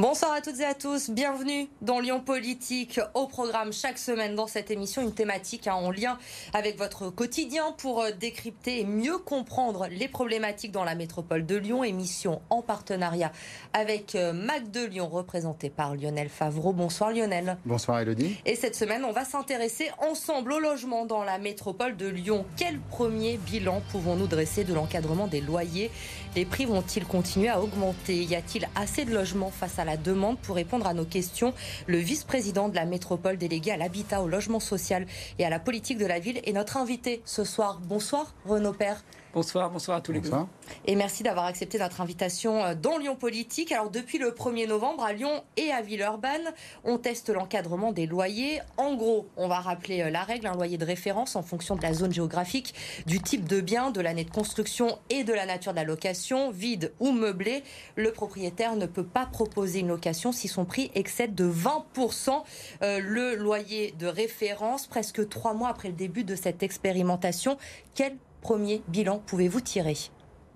Bonsoir à toutes et à tous, bienvenue dans Lyon Politique. Au programme chaque semaine dans cette émission, une thématique hein, en lien avec votre quotidien pour euh, décrypter et mieux comprendre les problématiques dans la métropole de Lyon. Émission en partenariat avec euh, Mac de Lyon, représenté par Lionel Favreau. Bonsoir Lionel. Bonsoir Elodie. Et cette semaine, on va s'intéresser ensemble au logement dans la métropole de Lyon. Quel premier bilan pouvons-nous dresser de l'encadrement des loyers Les prix vont-ils continuer à augmenter? Y a-t-il assez de logements face à la demande? Pour répondre à nos questions. Le vice-président de la métropole délégué à l'habitat, au logement social et à la politique de la ville est notre invité ce soir. Bonsoir Renaud Père. Bonsoir, bonsoir à tous les deux. Et merci d'avoir accepté notre invitation euh, dans Lyon Politique. Alors depuis le 1er novembre, à Lyon et à Villeurbanne, on teste l'encadrement des loyers. En gros, on va rappeler euh, la règle, un loyer de référence en fonction de la zone géographique, du type de bien, de l'année de construction et de la nature de la location, vide ou meublé. Le propriétaire ne peut pas proposer une location si son prix excède de 20% euh, le loyer de référence, presque trois mois après le début de cette expérimentation. Quel premier bilan pouvez-vous tirer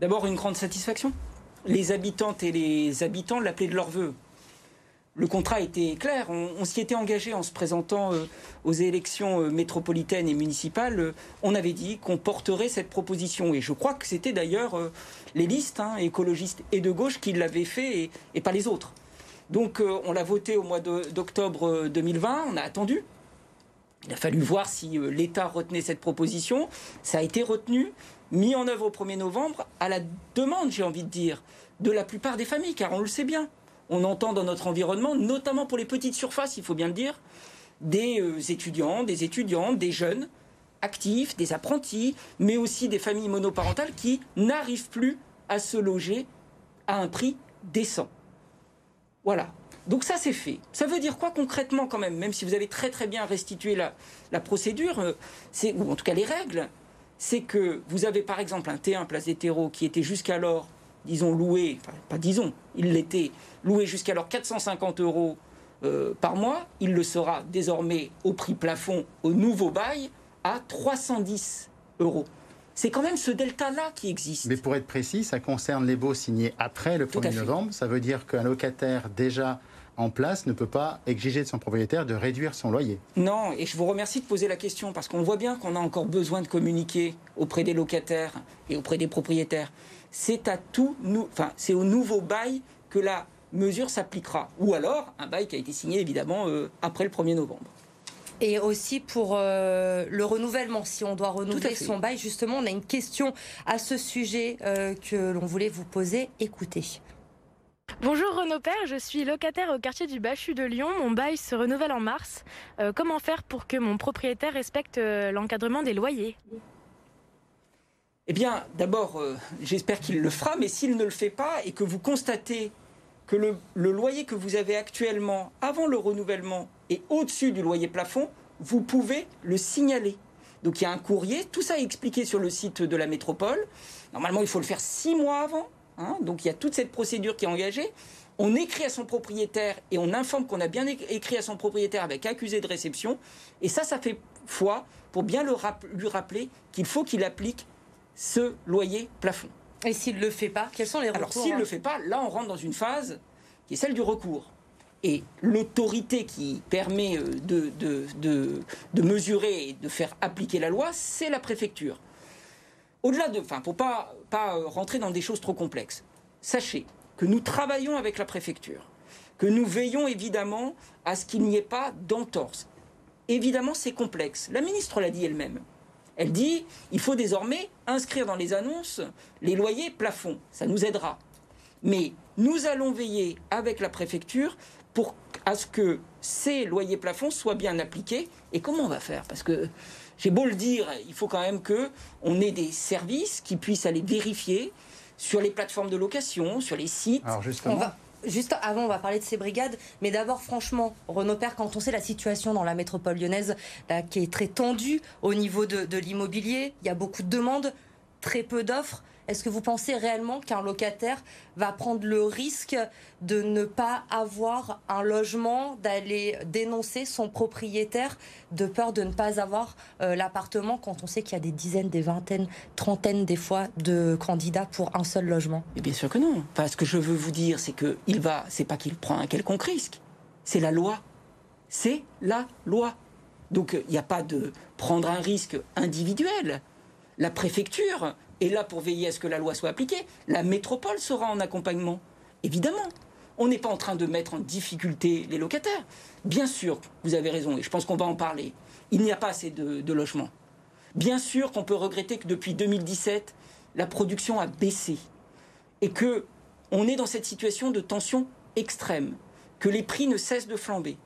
D'abord, une grande satisfaction. Les habitantes et les habitants l'appelaient de leur vœu. Le contrat était clair. On, s'y était engagé en se présentant euh, aux élections euh, métropolitaines et municipales. Euh, on avait dit qu'on porterait cette proposition. Et je crois que c'était d'ailleurs les listes hein, écologistes et de gauche qui l'avaient fait et, pas les autres. Donc on l'a voté au mois d'octobre 2020. On a attendu. Il a fallu voir si euh, l'État retenait cette proposition. Ça a été retenu, mis en œuvre au 1er novembre, à la demande, j'ai envie de dire, de la plupart des familles, car on le sait bien. On entend dans notre environnement, notamment pour les petites surfaces, il faut bien le dire, des euh, étudiants, des étudiantes, des jeunes actifs, des apprentis, mais aussi des familles monoparentales qui n'arrivent plus à se loger à un prix décent. Voilà. Donc ça c'est fait. Ça veut dire quoi concrètement quand même, même si vous avez très très bien restitué la, la procédure, euh, c'est, ou en tout cas les règles, c'est que vous avez par exemple un T1 place des terreaux qui était jusqu'alors, disons, loué, enfin pas disons, il l'était, loué jusqu'alors 450 euros euh, par mois, il le sera désormais au prix plafond, au nouveau bail, à 310 euros. C'est quand même ce delta-là qui existe. Mais pour être précis, ça concerne les baux signés après le 1er novembre. Ça veut dire qu'un locataire déjà en place ne peut pas exiger de son propriétaire de réduire son loyer. Non, et je vous remercie de poser la question parce qu'on voit bien qu'on a encore besoin de communiquer auprès des locataires et auprès des propriétaires. C'est à tout, enfin, c'est au nouveau bail que la mesure s'appliquera, ou alors un bail qui a été signé évidemment euh, après le 1er novembre. Et aussi pour euh, le renouvellement, si on doit renouveler son bail, justement, on a une question à ce sujet euh, que l'on voulait vous poser. Écoutez. Bonjour Renaud Père, je suis locataire au quartier du Bachu de Lyon. Mon bail se renouvelle en mars. Euh, comment faire pour que mon propriétaire respecte euh, l'encadrement des loyers? Eh bien, d'abord, euh, j'espère qu'il le fera, mais s'il ne le fait pas et que vous constatez que le, le loyer que vous avez actuellement avant le renouvellement est au-dessus du loyer plafond, vous pouvez le signaler. Donc il y a un courrier, tout ça est expliqué sur le site de la métropole. Normalement, il faut le faire six mois avant. Hein. donc il y a toute cette procédure qui est engagée. On écrit à son propriétaire et on informe qu'on a bien écrit à son propriétaire avec accusé de réception. Et ça, ça fait foi pour bien lui rappeler qu'il faut qu'il applique ce loyer plafond. Et s'il ne le fait pas, quels sont les recours Alors s'il ne le hein fait pas, là on rentre dans une phase qui est celle du recours. Et l'autorité qui permet euh, de, de, mesurer et de faire appliquer la loi, c'est la préfecture. Au-delà de, enfin, pour pas pas euh, rentrer dans des choses trop complexes, sachez que nous travaillons avec la préfecture, que nous veillons évidemment à ce qu'il n'y ait pas d'entorse. Évidemment, c'est complexe. La ministre l'a dit elle-même. Elle dit il faut désormais inscrire dans les annonces les loyers plafonds. Ça nous aidera. Mais nous allons veiller avec la préfecture pour à ce que ces loyers plafonds soient bien appliqués. Et comment on va faire? Parce que j'ai beau le dire, il faut quand même que on ait des services qui puissent aller vérifier sur les plateformes de location, sur les sites. Alors justement. Juste avant, on va parler de ces brigades, mais d'abord, franchement, Renaud Père, quand on sait la situation dans la métropole lyonnaise, qui est très tendue au niveau de, de l'immobilier, il y a beaucoup de demandes, très peu d'offres. Est-ce que vous pensez réellement qu'un locataire va prendre le risque de ne pas avoir un logement, d'aller dénoncer son propriétaire de peur de ne pas avoir euh, l'appartement quand on sait qu'il y a des dizaines, des vingtaines, trentaines des fois de candidats pour un seul logement? Et Bien sûr que non. Enfin, ce que je veux vous dire, c'est que il va, c'est pas qu'il prend un quelconque risque, c'est la loi. C'est la loi. Donc il n'y a pas de prendre un risque individuel. La préfecture est là pour veiller à ce que la loi soit appliquée. La métropole sera en accompagnement. Évidemment, on n'est pas en train de mettre en difficulté les locataires. Bien sûr, vous avez raison, et je pense qu'on va en parler. Il n'y a pas assez de, logements. Bien sûr qu'on peut regretter que depuis 2017, la production a baissé et que on est dans cette situation de tension extrême, que les prix ne cessent de flamber.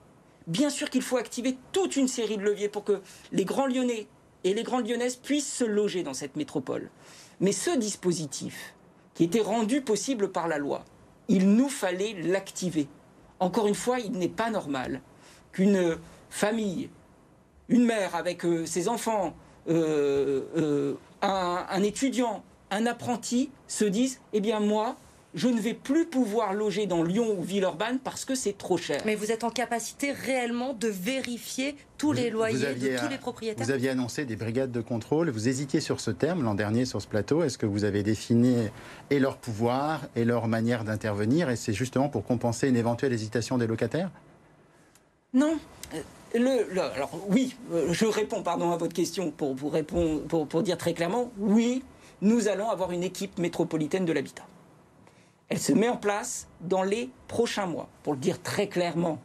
Bien sûr qu'il faut activer toute une série de leviers pour que les grands Lyonnais et les grandes Lyonnaises puissent se loger dans cette métropole. Mais ce dispositif, qui était rendu possible par la loi, il nous fallait l'activer. Encore une fois, il n'est pas normal qu'une famille, une mère avec euh, ses enfants, euh, euh, un, un étudiant, un apprenti se disent, eh bien moi, je ne vais plus pouvoir loger dans Lyon ou Villeurbanne parce que c'est trop cher. Mais vous êtes en capacité réellement de vérifier tous les loyers de tous les propriétaires Vous aviez annoncé des brigades de contrôle. Vous hésitiez sur ce terme l'an dernier sur ce plateau. Est-ce que vous avez défini et leur pouvoir et leur manière d'intervenir Et c'est justement pour compenser une éventuelle hésitation des locataires? Non. Euh, le, alors oui, euh, je réponds pardon à votre question pour vous répondre, pour dire très clairement, oui, nous allons avoir une équipe métropolitaine de l'habitat. Elle se met en place dans les prochains mois. Pour le dire très clairement,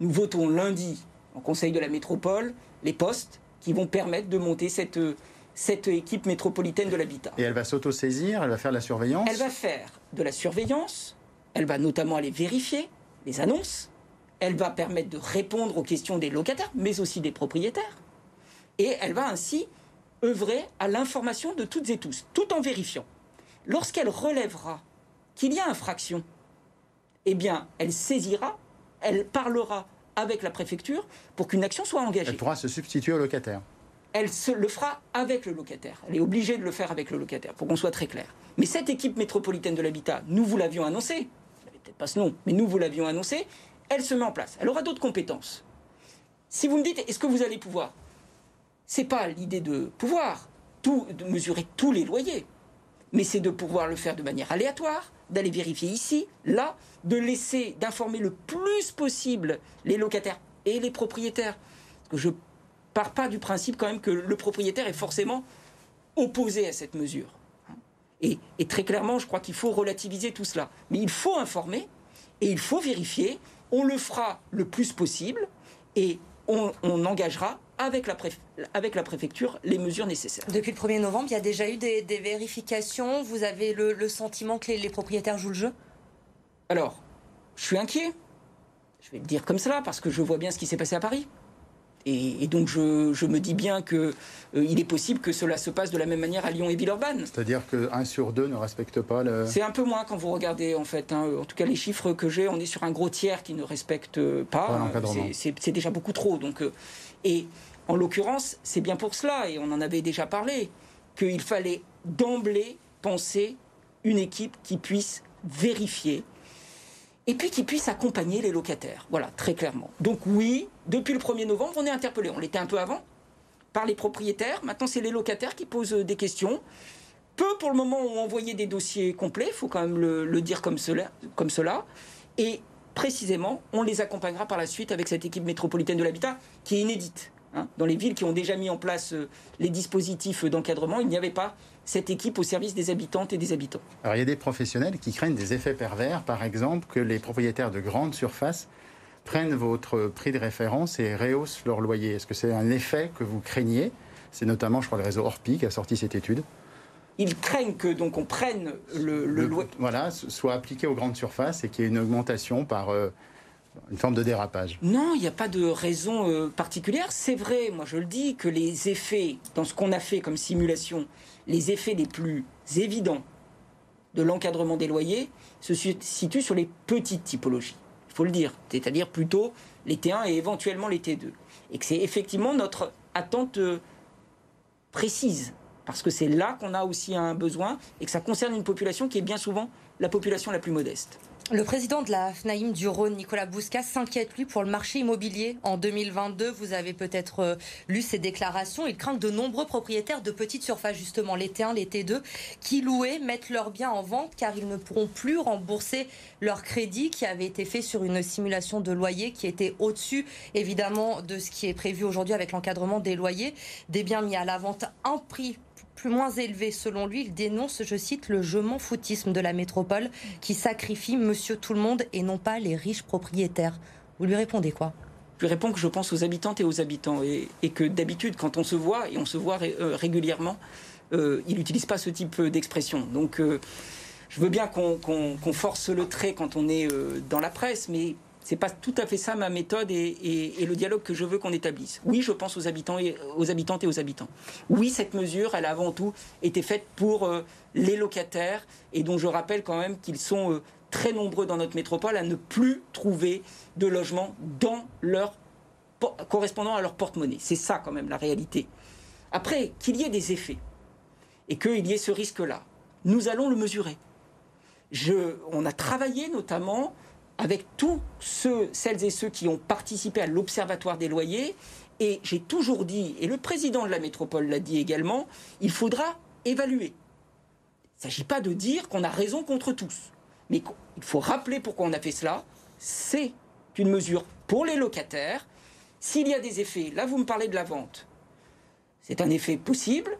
nous votons lundi en Conseil de la métropole les postes qui vont permettre de monter cette, cette équipe métropolitaine de l'habitat. Et elle va s'auto-saisir, elle va faire de la surveillance Elle va faire de la surveillance, elle va notamment aller vérifier les annonces, elle va permettre de répondre aux questions des locataires, mais aussi des propriétaires. Et elle va ainsi œuvrer à l'information de toutes et tous, tout en vérifiant. Lorsqu'elle relèvera qu'il y a infraction, eh bien, elle saisira, elle parlera avec la préfecture pour qu'une action soit engagée. Elle pourra se substituer au locataire. Elle se le fera avec le locataire. Elle est obligée de le faire avec le locataire, pour qu'on soit très clair. Mais cette équipe métropolitaine de l'habitat, nous vous l'avions annoncé, peut-être pas ce nom, mais nous vous l'avions annoncé, elle se met en place. Elle aura d'autres compétences. Si vous me dites, est-ce que vous allez pouvoir? C'est pas l'idée de pouvoir, tout, de mesurer tous les loyers, mais c'est de pouvoir le faire de manière aléatoire, d'aller vérifier ici, là, de laisser, d'informer le plus possible les locataires et les propriétaires. Parce que je pars pas du principe quand même que le propriétaire est forcément opposé à cette mesure. Et, très clairement, je crois qu'il faut relativiser tout cela. Mais il faut informer et il faut vérifier. On le fera le plus possible et on engagera avec la, avec la préfecture les mesures nécessaires. Depuis le 1er novembre, il y a déjà eu des, vérifications. Vous avez le, sentiment que les, propriétaires jouent le jeu? Alors, je suis inquiet. Je vais le dire comme cela parce que je vois bien ce qui s'est passé à Paris. Et, donc je, me dis bien qu'il euh, est possible que cela se passe de la même manière à Lyon et Villeurbanne. C'est-à-dire qu'un sur deux ne respecte pas le... C'est un peu moins quand vous regardez en fait. Hein. En tout cas les chiffres que j'ai, on est sur un gros tiers qui ne respecte pas. c'est déjà beaucoup trop. Donc, euh, et en l'occurrence, c'est bien pour cela, et on en avait déjà parlé, qu'il fallait d'emblée penser une équipe qui puisse vérifier et puis qui puisse accompagner les locataires. Voilà, très clairement. Donc oui, depuis le 1er novembre, on est interpellé. On l'était un peu avant par les propriétaires. Maintenant, c'est les locataires qui posent des questions. Peu pour le moment ont envoyé des dossiers complets, il faut quand même le, dire comme cela. Et précisément, on les accompagnera par la suite avec cette équipe métropolitaine de l'habitat qui est inédite. Hein, dans les villes qui ont déjà mis en place euh, les dispositifs d'encadrement, il n'y avait pas cette équipe au service des habitantes et des habitants. Alors il y a des professionnels qui craignent des effets pervers, par exemple que les propriétaires de grandes surfaces prennent votre prix de référence et rehaussent leur loyer. Est-ce que c'est un effet que vous craignez? C'est notamment, je crois, le réseau Orpi qui a sorti cette étude. Ils craignent que donc on prenne le, loyer. Voilà, soit appliqué aux grandes surfaces et qu'il y ait une augmentation par euh, une forme de dérapage Non, il n'y a pas de raison euh, particulière. C'est vrai, moi je le dis, que les effets, dans ce qu'on a fait comme simulation, les effets les plus évidents de l'encadrement des loyers se situent sur les petites typologies. Il faut le dire, c'est-à-dire plutôt les T1 et éventuellement les T2. Et que c'est effectivement notre attente euh, précise parce que c'est là qu'on a aussi un besoin et que ça concerne une population qui est bien souvent la population la plus modeste. Le président de la FNAIM du Rhône, Nicolas Bousca, s'inquiète, lui, pour le marché immobilier en 2022. Vous avez peut-être euh, lu ses déclarations. Il craint que de nombreux propriétaires de petites surfaces, justement l'été 1, l'été 2, qui louaient, mettent leurs biens en vente car ils ne pourront plus rembourser leur crédit qui avait été fait sur une simulation de loyer qui était au-dessus, évidemment, de ce qui est prévu aujourd'hui avec l'encadrement des loyers. Des biens mis à la vente un prix plus moins élevé. Selon lui, il dénonce, je cite, le je m'en foutisme de la métropole qui sacrifie monsieur tout le monde et non pas les riches propriétaires. Vous lui répondez quoi? Je lui réponds que je pense aux habitantes et aux habitants et, que d'habitude, quand on se voit, et on se voit euh, régulièrement, euh, il n'utilise pas ce type d'expression. Donc, euh, je veux bien qu'on force le trait quand on est dans la presse, mais c'est pas tout à fait ça ma méthode et, le dialogue que je veux qu'on établisse. Oui, je pense aux habitants et aux habitantes et aux habitants. Oui, cette mesure, elle a avant tout été faite pour euh, les locataires et dont je rappelle quand même qu'ils sont euh, très nombreux dans notre métropole à ne plus trouver de logement dans leur correspondant à leur porte-monnaie. C'est ça quand même la réalité. Après, qu'il y ait des effets et qu'il y ait ce risque-là, nous allons le mesurer. Je, on a travaillé notamment avec tous ceux, celles et ceux qui ont participé à l'Observatoire des loyers. Et j'ai toujours dit, et le président de la métropole l'a dit également, il faudra évaluer. Il ne s'agit pas de dire qu'on a raison contre tous. Mais il faut rappeler pourquoi on a fait cela. C'est une mesure pour les locataires. S'il y a des effets, là vous me parlez de la vente, c'est un effet possible.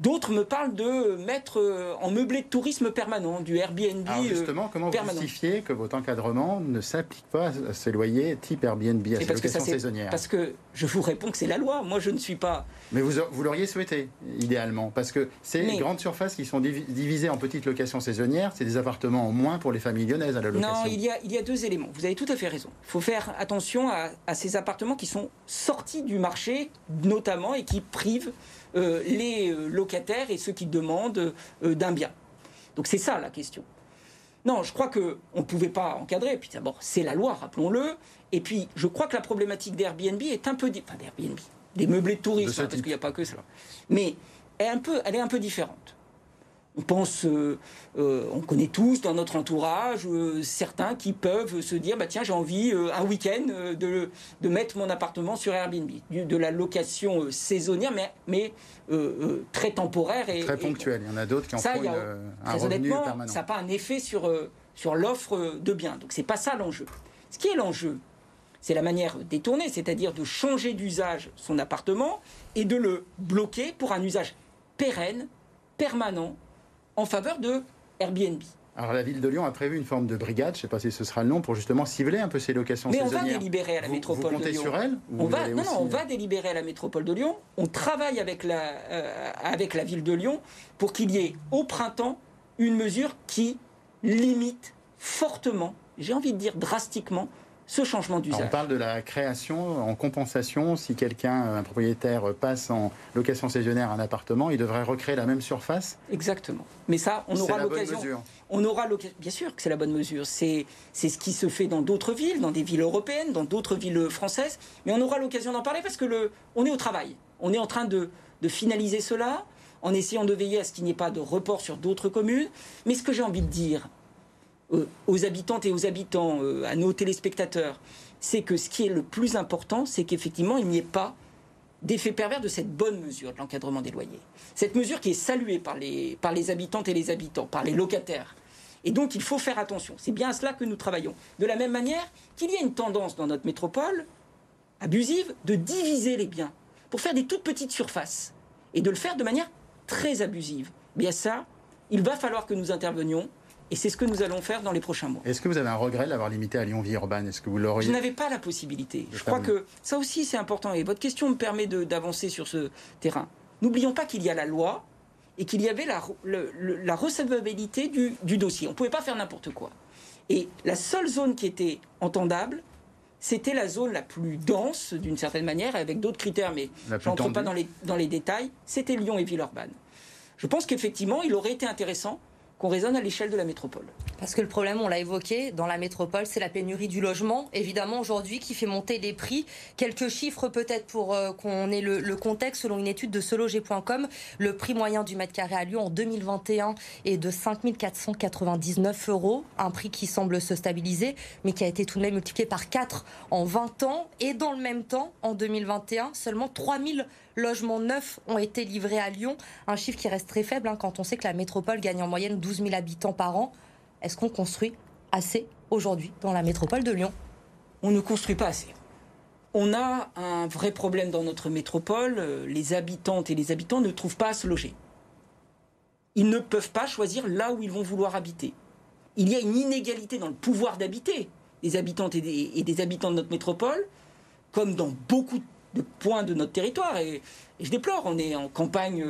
D'autres me parlent de mettre euh, en meublé de tourisme permanent, du Airbnb. Alors euh, justement, comment vous justifiez que votre encadrement ne s'applique pas à ces loyers type Airbnb, à ces locations saisonnières? Parce que je vous réponds que c'est la loi. Moi, je ne suis pas. Mais vous, vous l'auriez souhaité, idéalement, parce que ces grandes surfaces qui sont divisées en petites locations saisonnières, c'est des appartements en moins pour les familles lyonnaises à la location. Non, il y a, il y a deux éléments. Vous avez tout à fait raison. Il faut faire attention à, à ces appartements qui sont sortis du marché, notamment, et qui privent les euh, locataires et ceux qui demandent euh, d'un bien. Donc c'est ça la question. Non, je crois qu'on ne pouvait pas encadrer. Puis d'abord, c'est la loi, rappelons-le. Et puis, je crois que la problématique d'Airbnb est un peu... Enfin, d'Airbnb, des meublés de tourisme, hein, parce qu'il n'y a pas que cela. Mais elle un peu, elle est un peu différente. On pense, euh, euh, on connaît tous dans notre entourage euh, certains qui peuvent se dire bah tiens j'ai envie un week-end de, de, mettre mon appartement sur Airbnb, de la location saisonnière mais, mais très temporaire et très ponctuelle. Il y en a d'autres qui en font une, un très honnêtement, permanent. Ça n'a pas un effet sur sur l'offre de biens. Donc c'est pas ça l'enjeu. Ce qui est l'enjeu, c'est la manière détournée, c'est-à-dire de changer d'usage son appartement et de le bloquer pour un usage pérenne, permanent en faveur de Airbnb. Alors la ville de Lyon a prévu une forme de brigade, je ne sais pas si ce sera le nom, pour justement cibler un peu ces locations Mais saisonnières. Mais on va délibérer à la métropole vous comptez de Lyon. sur elle on va, Non, non, on va délibérer à la métropole de Lyon. On travaille avec la, euh, avec la ville de Lyon pour qu'il y ait au printemps une mesure qui limite fortement, j'ai envie de dire drastiquement, ce changement d'usage. On parle de la création en compensation. Si quelqu'un, un propriétaire, passe en location saisonnière un appartement, il devrait recréer la même surface Exactement. Mais ça, on aura l'occasion. On aura l'occasion. Bien sûr que c'est la bonne mesure. C'est ce qui se fait dans d'autres villes, dans des villes européennes, dans d'autres villes françaises. Mais on aura l'occasion d'en parler parce que le, on est au travail. On est en train de, de finaliser cela en essayant de veiller à ce qu'il n'y ait pas de report sur d'autres communes. Mais ce que j'ai envie de dire, aux habitantes et aux habitants, euh, à nos téléspectateurs, c'est que ce qui est le plus important, c'est qu'effectivement, il n'y ait pas d'effet pervers de cette bonne mesure de l'encadrement des loyers. Cette mesure qui est saluée par les, par les habitantes et les habitants, par les locataires. Et donc, il faut faire attention. C'est bien à cela que nous travaillons. De la même manière qu'il y a une tendance dans notre métropole abusive de diviser les biens pour faire des toutes petites surfaces et de le faire de manière très abusive. Bien ça, il va falloir que nous intervenions et c'est ce que nous allons faire dans les prochains mois. Est-ce que vous avez un regret d'avoir limité à Lyon Vie Urbaine Est-ce que vous l'auriez? Je n'avais pas la possibilité. Je crois que ça aussi c'est important. Et votre question me permet d'avancer sur ce terrain. N'oublions pas qu'il y a la loi et qu'il y avait la, la recevabilité du, du, dossier. On ne pouvait pas faire n'importe quoi. Et la seule zone qui était entendable, c'était la zone la plus dense, d'une certaine manière, avec d'autres critères, mais je n'entre pas dans les, dans les détails, c'était Lyon et Villeurbanne. Je pense qu'effectivement, il aurait été intéressant qu'on raisonne à l'échelle de la métropole. Parce que le problème, on l'a évoqué, dans la métropole, c'est la pénurie du logement, évidemment, aujourd'hui, qui fait monter les prix. Quelques chiffres peut-être pour euh, qu'on ait le, contexte. Selon une étude de seloger.com, le prix moyen du mètre carré à Lyon en 2021 est de 5 499 euros, un prix qui semble se stabiliser, mais qui a été tout de même multiplié par 4 en 20 ans. Et dans le même temps, en 2021, seulement 3 000 logements neufs ont été livrés à Lyon, un chiffre qui reste très faible hein, quand on sait que la métropole gagne en moyenne 12 000 habitants par an. Est-ce qu'on construit assez aujourd'hui dans la métropole de Lyon? On ne construit pas assez. On a un vrai problème dans notre métropole. Les habitantes et les habitants ne trouvent pas à se loger. Ils ne peuvent pas choisir là où ils vont vouloir habiter. Il y a une inégalité dans le pouvoir d'habiter des habitantes et des, habitants de notre métropole, comme dans beaucoup de points de notre territoire. Et, je déplore, on est en campagne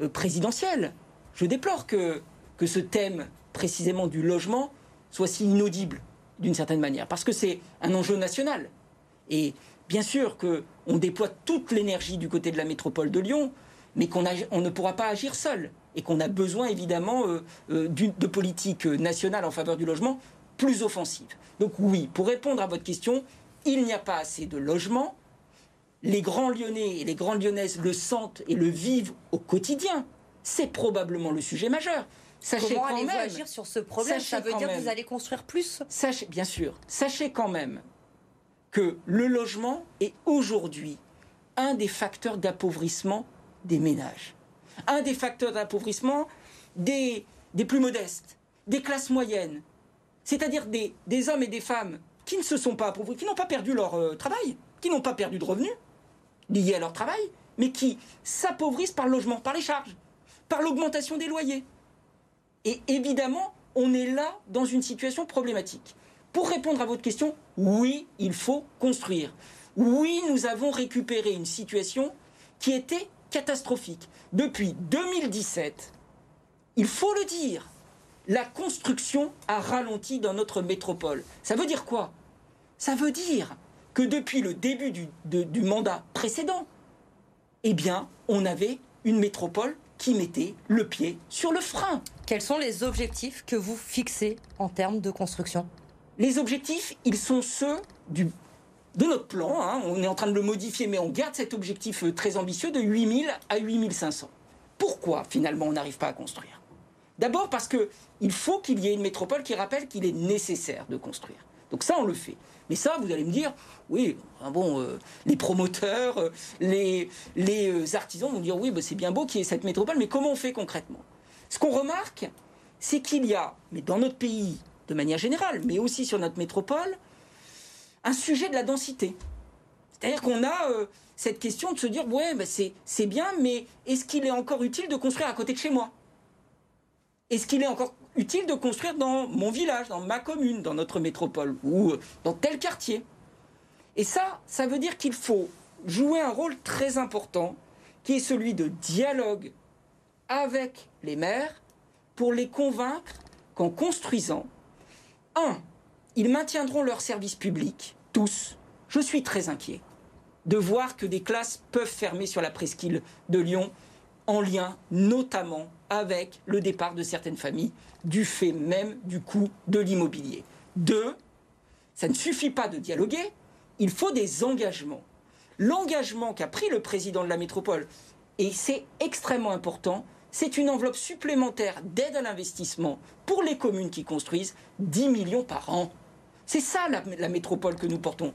euh, présidentielle. Je déplore que, que ce thème précisément du logement soit si inaudible d'une certaine manière, parce que c'est un enjeu national. Et bien sûr qu'on déploie toute l'énergie du côté de la métropole de Lyon, mais qu'on on ne pourra pas agir seul, et qu'on a besoin évidemment euh, euh, de politiques nationales en faveur du logement plus offensives. Donc oui, pour répondre à votre question, il n'y a pas assez de logements. Les grands Lyonnais et les grandes Lyonnaises le sentent et le vivent au quotidien. C'est probablement le sujet majeur. Sachez Comment allez-vous agir sur ce problème? Ça veut dire que vous allez construire plus? Sachez, Bien sûr. Sachez quand même que le logement est aujourd'hui un des facteurs d'appauvrissement des ménages. Un des facteurs d'appauvrissement des, des plus modestes, des classes moyennes. C'est-à-dire des, des, hommes et des femmes qui ne se sont pas appauvris, qui n'ont pas perdu leur euh, travail, qui n'ont pas perdu de revenus liés à leur travail, mais qui s'appauvrissent par le logement, par les charges, par l'augmentation des loyers. Et évidemment, on est là dans une situation problématique. Pour répondre à votre question, oui, il faut construire. Oui, nous avons récupéré une situation qui était catastrophique. Depuis 2017, il faut le dire, la construction a ralenti dans notre métropole. Ça veut dire quoi? Ça veut dire que depuis le début du, du mandat précédent, eh bien, on avait une métropole qui mettait le pied sur le frein. Quels sont les objectifs que vous fixez en termes de construction? Les objectifs, ils sont ceux du, de notre plan. Hein. On est en train de le modifier, mais on garde cet objectif euh, très ambitieux de 8000 à 8500. Pourquoi finalement on n'arrive pas à construire? D'abord parce qu'il faut qu'il y ait une métropole qui rappelle qu'il est nécessaire de construire. Donc ça, on le fait. Mais ça, vous allez me dire, oui, bon, euh, les promoteurs, euh, les, les euh, artisans vont dire, oui, bah, c'est bien beau qu'il y ait cette métropole, mais comment on fait concrètement? Ce qu'on remarque, c'est qu'il y a, mais dans notre pays de manière générale, mais aussi sur notre métropole, un sujet de la densité. C'est-à-dire qu'on a cette question de se dire, ouais, bah, c'est bien, mais est-ce qu'il est encore utile de construire à côté de chez moi? Est-ce qu'il est encore utile de construire dans mon village, dans ma commune, dans notre métropole ou euh, dans tel quartier. Et ça, ça veut dire qu'il faut jouer un rôle très important qui est celui de dialogue avec les maires pour les convaincre qu'en construisant, un, ils maintiendront leurs services publics, tous. Je suis très inquiet de voir que des classes peuvent fermer sur la presqu'île de Lyon en lien notamment avec le départ de certaines familles du fait même du coût de l'immobilier. Deux, ça ne suffit pas de dialoguer, il faut des engagements. L'engagement qu'a pris le président de la métropole, et c'est extrêmement important, c'est une enveloppe supplémentaire d'aide à l'investissement pour les communes qui construisent 10 millions par an. C'est ça la, métropole que nous portons.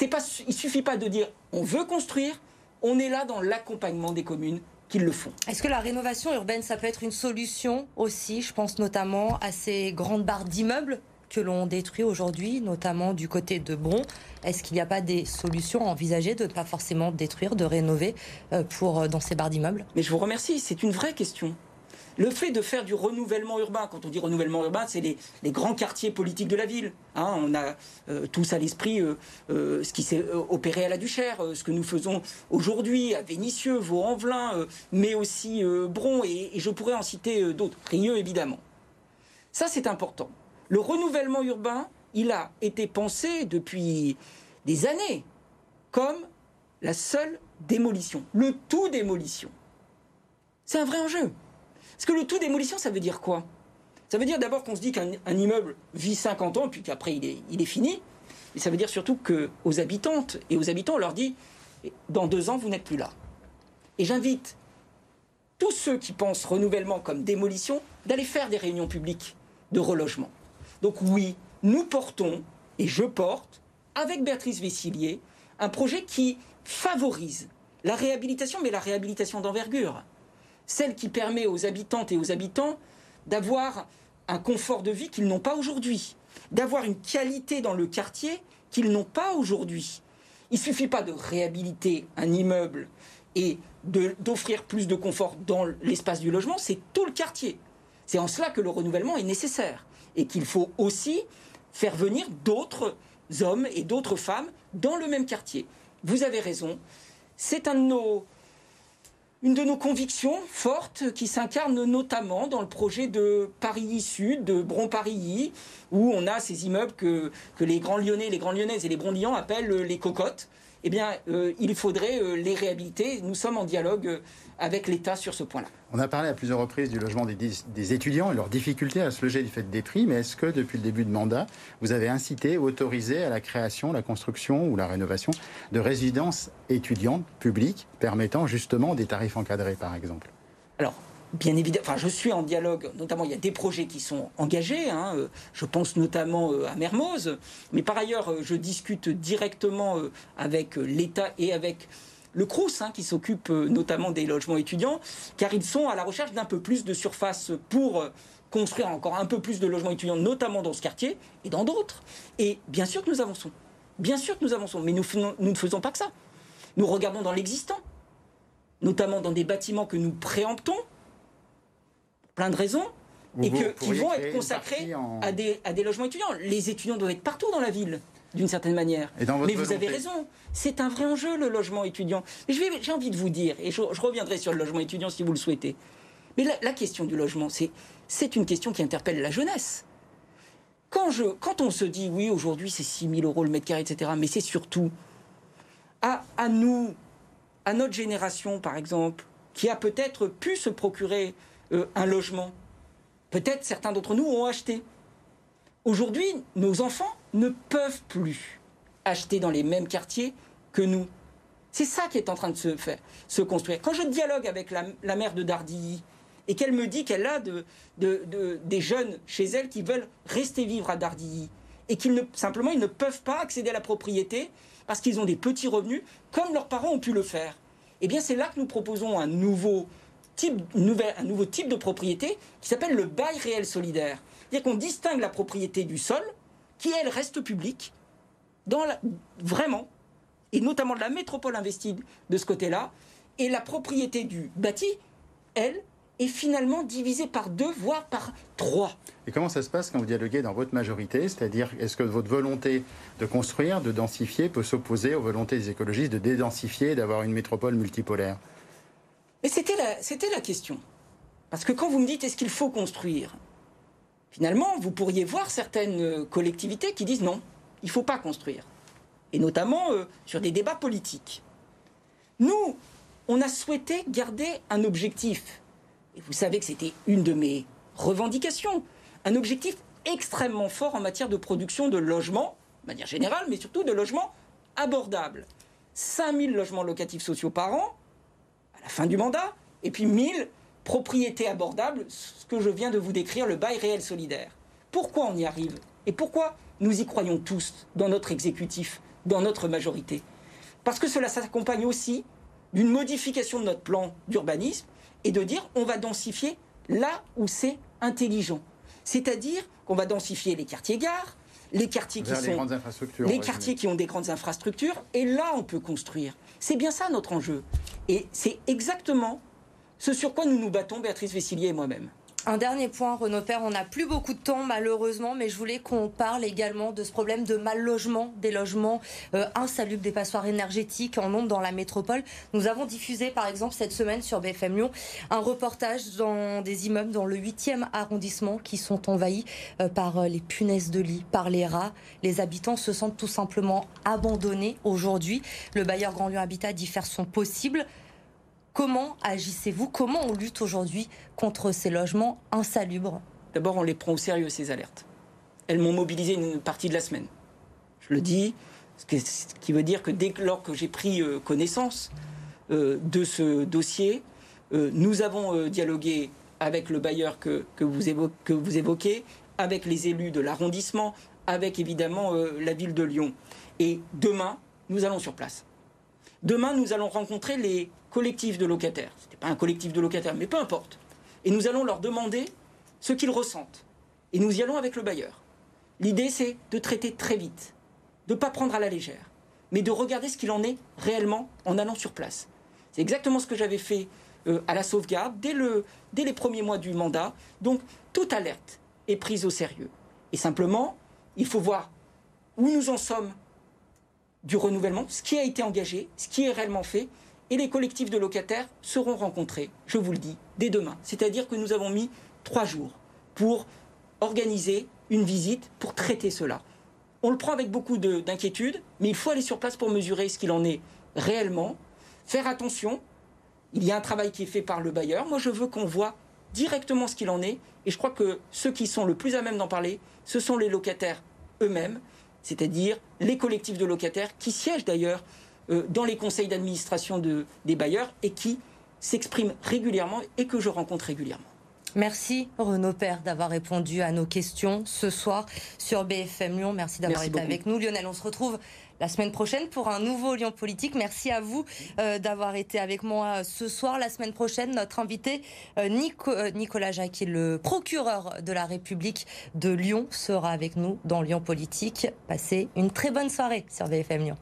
Il ne suffit pas de dire on veut construire, on est là dans l'accompagnement des communes le font. Est-ce que la rénovation urbaine, ça peut être une solution aussi Je pense notamment à ces grandes barres d'immeubles que l'on détruit aujourd'hui, notamment du côté de Bron? Est-ce qu'il n'y a pas des solutions envisagées de ne pas forcément détruire, de rénover euh, pour, euh, dans ces barres d'immeubles? Mais je vous remercie, c'est une vraie question. Le fait de faire du renouvellement urbain, quand on dit renouvellement urbain, c'est les, grands quartiers politiques de la ville. Hein. on a euh, tous à l'esprit euh, euh, ce qui s'est opéré à la Duchère, ce que nous faisons aujourd'hui à Vénissieux, Vaux-en-Velin, mais aussi Bron, et, et, je pourrais en citer d'autres, Rieux évidemment. Ça, c'est important. Le renouvellement urbain, il a été pensé depuis des années comme la seule démolition, le tout démolition. C'est un vrai enjeu. Parce que le tout démolition, ça veut dire quoi? Ça veut dire d'abord qu'on se dit qu'un immeuble vit 50 ans, puis qu'après il est, fini. Et ça veut dire surtout qu'aux habitantes et aux habitants, on leur dit dans deux ans, vous n'êtes plus là. Et j'invite tous ceux qui pensent renouvellement comme démolition d'aller faire des réunions publiques de relogement. Donc oui, nous portons, et je porte, avec Béatrice Vessilier, un projet qui favorise la réhabilitation, mais la réhabilitation d'envergure. Celle qui permet aux habitantes et aux habitants d'avoir un confort de vie qu'ils n'ont pas aujourd'hui, d'avoir une qualité dans le quartier qu'ils n'ont pas aujourd'hui. Il ne suffit pas de réhabiliter un immeuble et d'offrir plus de confort dans l'espace du logement, c'est tout le quartier. C'est en cela que le renouvellement est nécessaire et qu'il faut aussi faire venir d'autres hommes et d'autres femmes dans le même quartier. Vous avez raison, c'est un de nos, une de nos convictions fortes qui s'incarne notamment dans le projet de Paris Sud, de Bron-Parilly, où on a ces immeubles que, les grands lyonnais, les grands lyonnaises et les brondillants appellent les cocottes eh bien, euh, il faudrait euh, les réhabiliter. Nous sommes en dialogue euh, avec l'État sur ce point-là. On a parlé à plusieurs reprises du logement des, étudiants et leurs difficultés à se loger du fait des prix, mais est-ce que depuis le début de mandat, vous avez incité, autorisé à la création, la construction ou la rénovation de résidences étudiantes publiques permettant justement des tarifs encadrés, par exemple? Alors, bien évidemment, enfin, je suis en dialogue, notamment il y a des projets qui sont engagés, hein, euh, je pense notamment euh, à Mermoz, mais par ailleurs, euh, je discute directement avec l'État et avec le CRUS, hein, qui s'occupe notamment des logements étudiants, car ils sont à la recherche d'un peu plus de surface pour construire encore un peu plus de logements étudiants, notamment dans ce quartier et dans d'autres. Et bien sûr que nous avançons. Bien sûr que nous avançons, mais nous, nous ne faisons pas que ça. Nous regardons dans l'existant, notamment dans des bâtiments que nous préemptons, plein de raisons, et qui vont être consacrés à, des, à des logements étudiants. Les étudiants doivent être partout dans la ville d'une certaine manière. Mais vous avez raison, c'est un vrai enjeu le logement étudiant. Mais j'ai envie de vous dire, et je, reviendrai sur le logement étudiant si vous le souhaitez, mais la, question du logement, c'est une question qui interpelle la jeunesse. Quand, je, quand on se dit, oui, aujourd'hui c'est 6 000 euros le mètre carré, etc., mais c'est surtout à, à nous, à notre génération par exemple, qui a peut-être pu se procurer euh, un logement. Peut-être certains d'entre nous ont acheté. Aujourd'hui, nos enfants ne peuvent plus acheter dans les mêmes quartiers que nous. C'est ça qui est en train de se faire, se construire. Quand je dialogue avec la, mère de Dardilly et qu'elle me dit qu'elle a de, des jeunes chez elle qui veulent rester vivre à Dardilly et qu'ils ne simplement ils ne peuvent pas accéder à la propriété parce qu'ils ont des petits revenus comme leurs parents ont pu le faire. Eh bien, c'est là que nous proposons un nouveau un nouveau type de propriété qui s'appelle le bail réel solidaire. C'est-à-dire qu'on distingue la propriété du sol, qui elle reste publique, dans vraiment, et notamment de la métropole investie de ce côté-là, et la propriété du bâti, elle, est finalement divisée par deux, voire par trois. Et comment ça se passe quand vous dialoguez dans votre majorité? C'est-à-dire, est-ce que votre volonté de construire, de densifier, peut s'opposer aux volontés des écologistes de dédensifier, d'avoir une métropole multipolaire? Mais c'était la, question. Parce que quand vous me dites est-ce qu'il faut construire, finalement, vous pourriez voir certaines collectivités qui disent non, il ne faut pas construire. Et notamment euh, sur des débats politiques. Nous, on a souhaité garder un objectif. Et vous savez que c'était une de mes revendications. Un objectif extrêmement fort en matière de production de logements, de manière générale, mais surtout de logements abordables. 5000 logements locatifs sociaux par an, la fin du mandat, et puis 1000 propriétés abordables, ce que je viens de vous décrire, le bail réel solidaire. Pourquoi on y arrive Et pourquoi nous y croyons tous dans notre exécutif, dans notre majorité? Parce que cela s'accompagne aussi d'une modification de notre plan d'urbanisme et de dire on va densifier là où c'est intelligent. C'est-à-dire qu'on va densifier les quartiers gares, les quartiers qui sont les quartiers qui ont des grandes infrastructures et là on peut construire. C'est bien ça notre enjeu. Et c'est exactement ce sur quoi nous nous battons, Béatrice Vessilier et moi-même. Un dernier point, Renaud Père, on n'a plus beaucoup de temps malheureusement, mais je voulais qu'on parle également de ce problème de mal logement, des logements euh, insalubres, des passoires énergétiques en nombre dans la métropole. Nous avons diffusé par exemple cette semaine sur BFM Lyon un reportage dans des immeubles dans le 8e arrondissement qui sont envahis euh, par euh, les punaises de lit, par les rats. Les habitants se sentent tout simplement abandonnés aujourd'hui. Le bailleur Grand Lyon Habitat dit faire son possible. Comment agissez-vous? Comment on lutte aujourd'hui contre ces logements insalubres? D'abord, on les prend au sérieux, ces alertes. Elles m'ont mobilisé une partie de la semaine. Je le dis, ce qui veut dire que dès lors que j'ai pris euh, connaissance euh, de ce dossier, euh, nous avons dialogué avec le bailleur que, vous évoquez, avec les élus de l'arrondissement, avec évidemment la ville de Lyon. Et demain, nous allons sur place. Demain, nous allons rencontrer les collectifs de locataires. Ce n'était pas un collectif de locataires, mais peu importe. Et nous allons leur demander ce qu'ils ressentent. Et nous y allons avec le bailleur. L'idée, c'est de traiter très vite, de ne pas prendre à la légère, mais de regarder ce qu'il en est réellement en allant sur place. C'est exactement ce que j'avais fait euh, à la sauvegarde dès, le, dès les premiers mois du mandat. Donc, toute alerte est prise au sérieux. Et simplement, il faut voir où nous en sommes du renouvellement, ce qui a été engagé, ce qui est réellement fait, et les collectifs de locataires seront rencontrés, je vous le dis, dès demain. C'est-à-dire que nous avons mis trois jours pour organiser une visite, pour traiter cela. On le prend avec beaucoup d'inquiétude, mais il faut aller sur place pour mesurer ce qu'il en est réellement, faire attention. Il y a un travail qui est fait par le bailleur. Moi, je veux qu'on voit directement ce qu'il en est. Et je crois que ceux qui sont le plus à même d'en parler, ce sont les locataires eux-mêmes, c'est-à-dire les collectifs de locataires qui siègent d'ailleurs euh, dans les conseils d'administration de, des bailleurs et qui s'expriment régulièrement et que je rencontre régulièrement. Merci Renaud Père d'avoir répondu à nos questions ce soir sur BFM Lyon. Merci d'avoir été avec nous. Lionel, on se retrouve la semaine prochaine pour un nouveau Lyon politique. Merci à vous euh, d'avoir été avec moi ce soir. La semaine prochaine, notre invité euh, Nicolas Jacquet, le procureur de la République de Lyon, sera avec nous dans Lyon politique. Passez une très bonne soirée sur BFM Lyon.